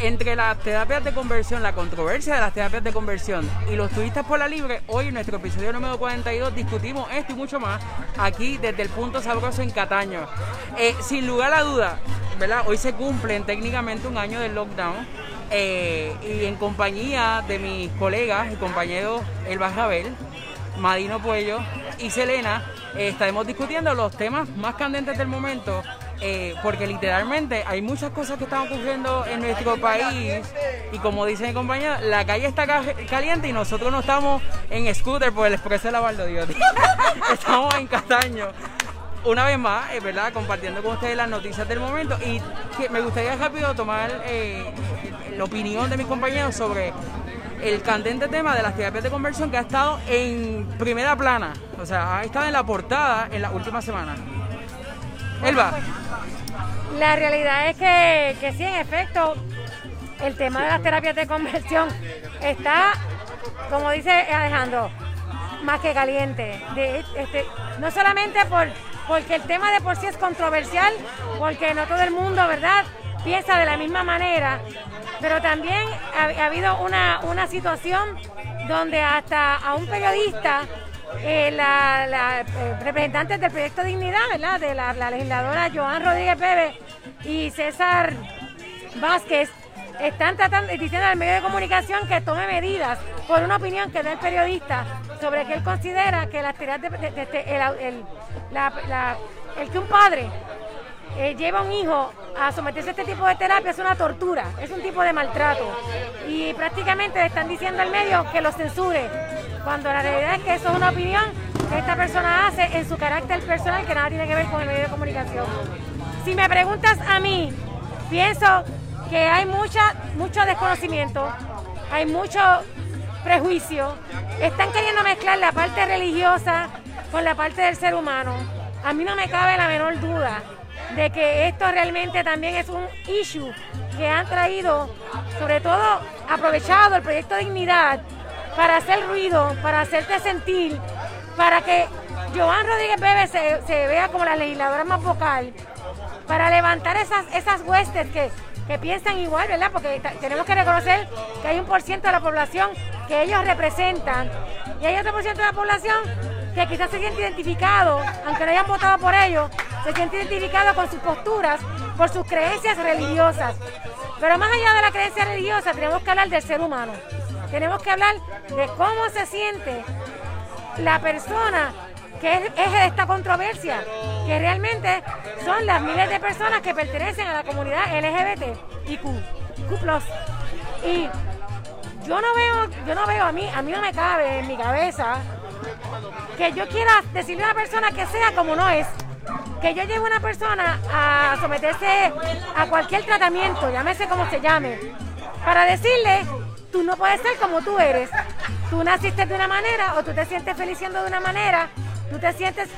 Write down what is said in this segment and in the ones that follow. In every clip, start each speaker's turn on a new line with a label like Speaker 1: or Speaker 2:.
Speaker 1: entre las terapias de conversión, la controversia de las terapias de conversión y los turistas por la libre, hoy en nuestro episodio número 42 discutimos esto y mucho más aquí desde el punto sabroso en Cataño. Eh, sin lugar a duda, ¿verdad? Hoy se cumplen técnicamente un año del lockdown eh, y en compañía de mis colegas y compañeros Elba Rabel, Madino Puello y Selena, eh, estaremos discutiendo los temas más candentes del momento eh, porque literalmente hay muchas cosas que están ocurriendo en nuestro país y como dice mi compañera, la calle está caliente y nosotros no estamos en scooter por el expreso de la Valdodiotti. estamos en Castaño. Una vez más, es verdad, compartiendo con ustedes las noticias del momento y me gustaría rápido tomar eh, la opinión de mis compañeros sobre el candente tema de las terapias de conversión que ha estado en primera plana, o sea, ha estado en la portada en las últimas semanas. Elba.
Speaker 2: La realidad es que, que sí, en efecto, el tema de las terapias de conversión está, como dice Alejandro, más que caliente. Este, no solamente por, porque el tema de por sí es controversial, porque no todo el mundo, ¿verdad?, piensa de la misma manera, pero también ha, habido una, una situación donde hasta a un periodista eh, la, eh, representantes del proyecto Dignidad, ¿verdad? De la, legisladora Joan Rodríguez Pérez y César Vázquez, están tratando, diciendo al medio de comunicación que tome medidas por una opinión que da el periodista sobre que él considera que las terapias de, el, el que un padre eh, lleva a un hijo a someterse a este tipo de terapia es una tortura, es un tipo de maltrato. Y prácticamente le están diciendo al medio que lo censure, cuando la realidad es que eso es una opinión que esta persona hace en su carácter personal que nada tiene que ver con el medio de comunicación. Si me preguntas a mí, pienso que hay mucha, mucho desconocimiento, hay mucho prejuicio, están queriendo mezclar la parte religiosa con la parte del ser humano. A mí no me cabe la menor duda de que esto realmente también es un issue que han traído, sobre todo aprovechado el proyecto Dignidad para hacer ruido, para hacerte sentir, para que Joan Rodríguez Bebe se, vea como la legisladora más vocal, para levantar esas, esas huestes que, que piensan igual, ¿verdad? Porque tenemos que reconocer que hay un por ciento de la población que ellos representan y hay otro por ciento de la población que quizás se siente identificado, aunque no hayan votado por ellos, se siente identificado con sus posturas, por sus creencias religiosas. Pero más allá de la creencia religiosa, tenemos que hablar del ser humano. Tenemos que hablar de cómo se siente la persona que es eje de esta controversia, que realmente son las miles de personas que pertenecen a la comunidad LGBT y Q, Q+. Y yo no veo, yo no veo a mí, a mí no me cabe en mi cabeza que yo quiera decirle a una persona que sea como no es. Que yo lleve a una persona a someterse a cualquier tratamiento, llámese como se llame, para decirle, tú no puedes ser como tú eres. Tú naciste de una manera o tú te sientes feliz siendo de una manera, tú te sientes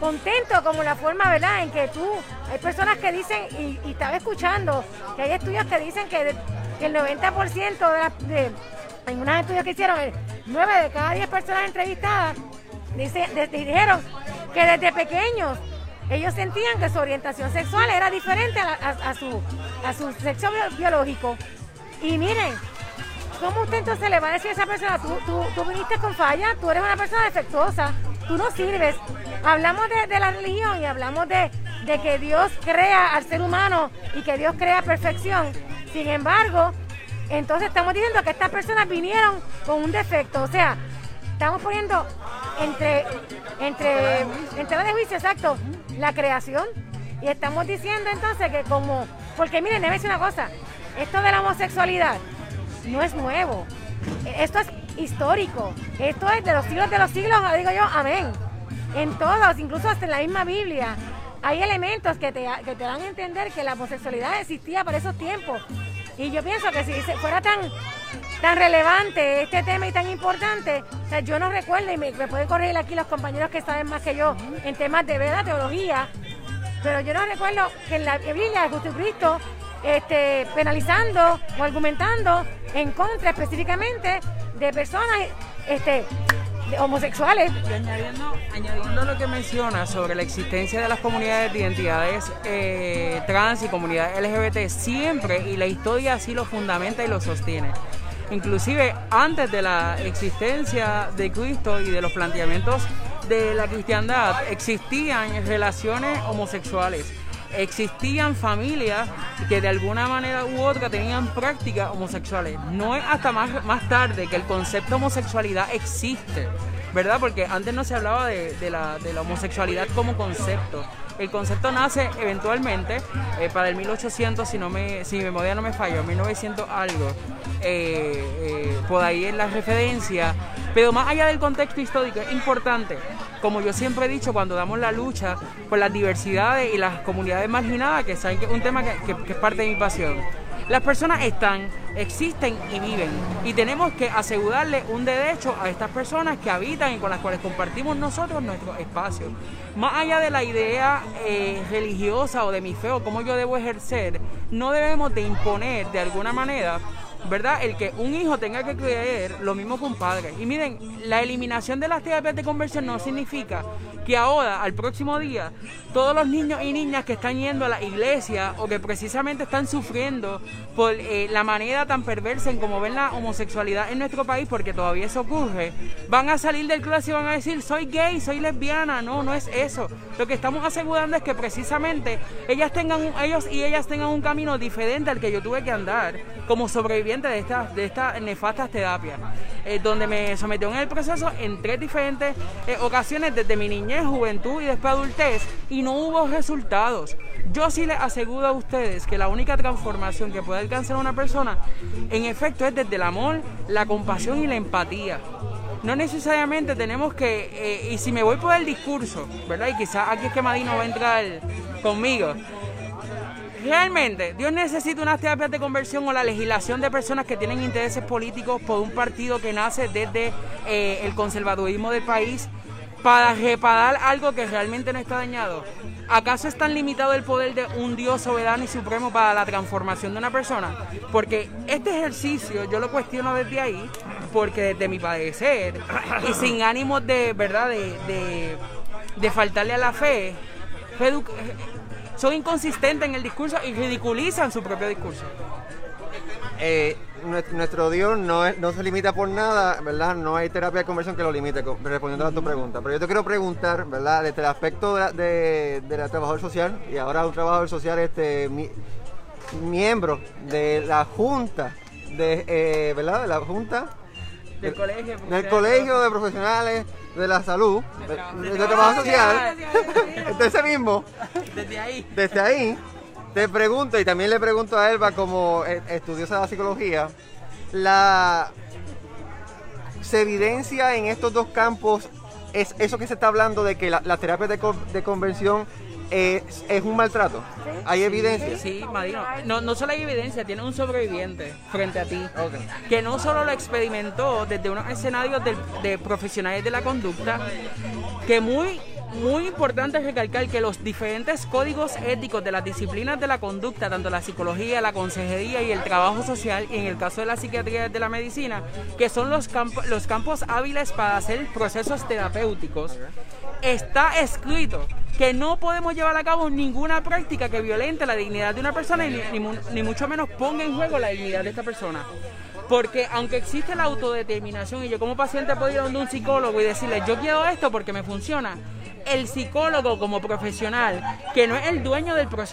Speaker 2: contento como la forma, ¿verdad? En que tú, hay personas que dicen, y, estaba escuchando, que hay estudios que dicen que, el 90% de, de, en unos estudios que hicieron, 9 de cada 10 personas entrevistadas Dice, dijeron que desde pequeños ellos sentían que su orientación sexual era diferente a, su, a su sexo biológico. Y miren, ¿cómo usted entonces le va a decir a esa persona, tú, tú, viniste con falla, tú eres una persona defectuosa, tú no sirves? Hablamos de, la religión y hablamos de, de que Dios crea al ser humano y que Dios crea perfección. Sin embargo, entonces estamos diciendo que estas personas vinieron con un defecto. O sea, estamos poniendo entre, entre, entre de juicio, exacto, la creación. Y estamos diciendo entonces que como, porque miren, déjeme decir una cosa, esto de la homosexualidad no es nuevo, esto es histórico, esto es de los siglos de los siglos, digo yo, amén. En todos, incluso hasta en la misma Biblia, hay elementos que te, que te dan a entender que la homosexualidad existía para esos tiempos. Y yo pienso que si fuera tan tan relevante este tema y tan importante. O sea, yo no recuerdo, y me, pueden corregir aquí los compañeros que saben más que yo en temas de verdad, teología, pero yo no recuerdo que en la Biblia de Jesucristo este, penalizando o argumentando en contra específicamente de personas este, homosexuales.
Speaker 1: Y añadiendo, añadiendo lo que menciona sobre la existencia de las comunidades de identidades eh, trans y comunidades LGBT, siempre, y la historia así lo fundamenta y lo sostiene. Inclusive antes de la existencia de Cristo y de los planteamientos de la cristiandad, existían relaciones homosexuales existían familias que de alguna manera u otra tenían prácticas homosexuales. No es hasta más, más tarde que el concepto homosexualidad existe, ¿verdad? Porque antes no se hablaba de, la, de la homosexualidad como concepto. El concepto nace eventualmente eh, para el 1800, si, no me, si mi memoria no me falla, 1900 algo. Eh, eh, por ahí es la referencia. Pero más allá del contexto histórico, es importante, como yo siempre he dicho, cuando damos la lucha por las diversidades y las comunidades marginadas, que es un tema que es parte de mi pasión. Las personas están, existen y viven. Y tenemos que asegurarle un derecho a estas personas que habitan y con las cuales compartimos nosotros nuestro espacio. Más allá de la idea eh, religiosa o de mi fe o cómo yo debo ejercer, no debemos de imponer de alguna manera ¿verdad? El que un hijo tenga que creer lo mismo que un padre. Y miren, la eliminación de las terapias de conversión no significa que ahora, al próximo día, todos los niños y niñas que están yendo a la iglesia o que precisamente están sufriendo por eh, la manera tan perversa en cómo ven la homosexualidad en nuestro país, porque todavía eso ocurre, van a salir del clase y van a decir, soy gay, soy lesbiana. No, no es eso. Lo que estamos asegurando es que precisamente ellas tengan, ellos y ellas tengan un camino diferente al que yo tuve que andar como sobreviviente de estas nefastas terapias, eh, donde me sometió en el proceso en tres diferentes eh, ocasiones desde mi niñez, juventud y después adultez y no hubo resultados. Yo sí les aseguro a ustedes que la única transformación que puede alcanzar una persona en efecto es desde el amor, la compasión y la empatía no necesariamente tenemos que, eh, y si me voy por el discurso, ¿verdad? Y quizás aquí es que Madino va a entrar conmigo, realmente Dios necesita unas terapias de conversión o la legislación de personas que tienen intereses políticos por un partido que nace desde eh, el conservadurismo del país para reparar algo que realmente no está dañado. ¿Acaso es tan limitado el poder de un Dios soberano y supremo para la transformación de una persona? Porque este ejercicio yo lo cuestiono desde ahí, porque desde mi padecer y sin ánimo de, ¿verdad?, de, de faltarle a la fe, son inconsistentes en el discurso y ridiculizan su propio discurso.
Speaker 3: Eh, nuestro Dios no, no se limita por nada, ¿verdad? No hay terapia de conversión que lo limite, respondiendo a tu pregunta. Pero yo te quiero preguntar, ¿verdad? Desde el aspecto de, la trabajador social, y ahora un trabajador social, este, miembro de la Junta, de, eh, ¿verdad? De la Junta.
Speaker 1: Del, colegio.
Speaker 3: Del colegio de profesionales de la salud, de, trabajo. social, de ese mismo,
Speaker 1: desde ahí,
Speaker 3: desde ahí, te pregunto, y también le pregunto a Elba como e, estudiosa de la psicología, la se evidencia en estos dos campos es eso que se está hablando de que la, terapia de, de conversión es, es un maltrato. ¿Hay evidencia?
Speaker 1: Sí, Madino. No, no solo hay evidencia, tiene un sobreviviente frente a ti. Que no solo lo experimentó desde unos escenarios de, de profesionales de la conducta, que muy muy importante recalcar que los diferentes códigos éticos de las disciplinas de la conducta, tanto la psicología, la consejería y el trabajo social, y en el caso de la psiquiatría y de la medicina, que son los, campos los campos hábiles para hacer procesos terapéuticos, está escrito que no podemos llevar a cabo ninguna práctica que violente la dignidad de una persona y ni, ni, mucho menos ponga en juego la dignidad de esta persona. Porque aunque existe la autodeterminación y yo como paciente puedo ir a un psicólogo y decirle yo quiero esto porque me funciona, el psicólogo como profesional, que no es el dueño del proceso,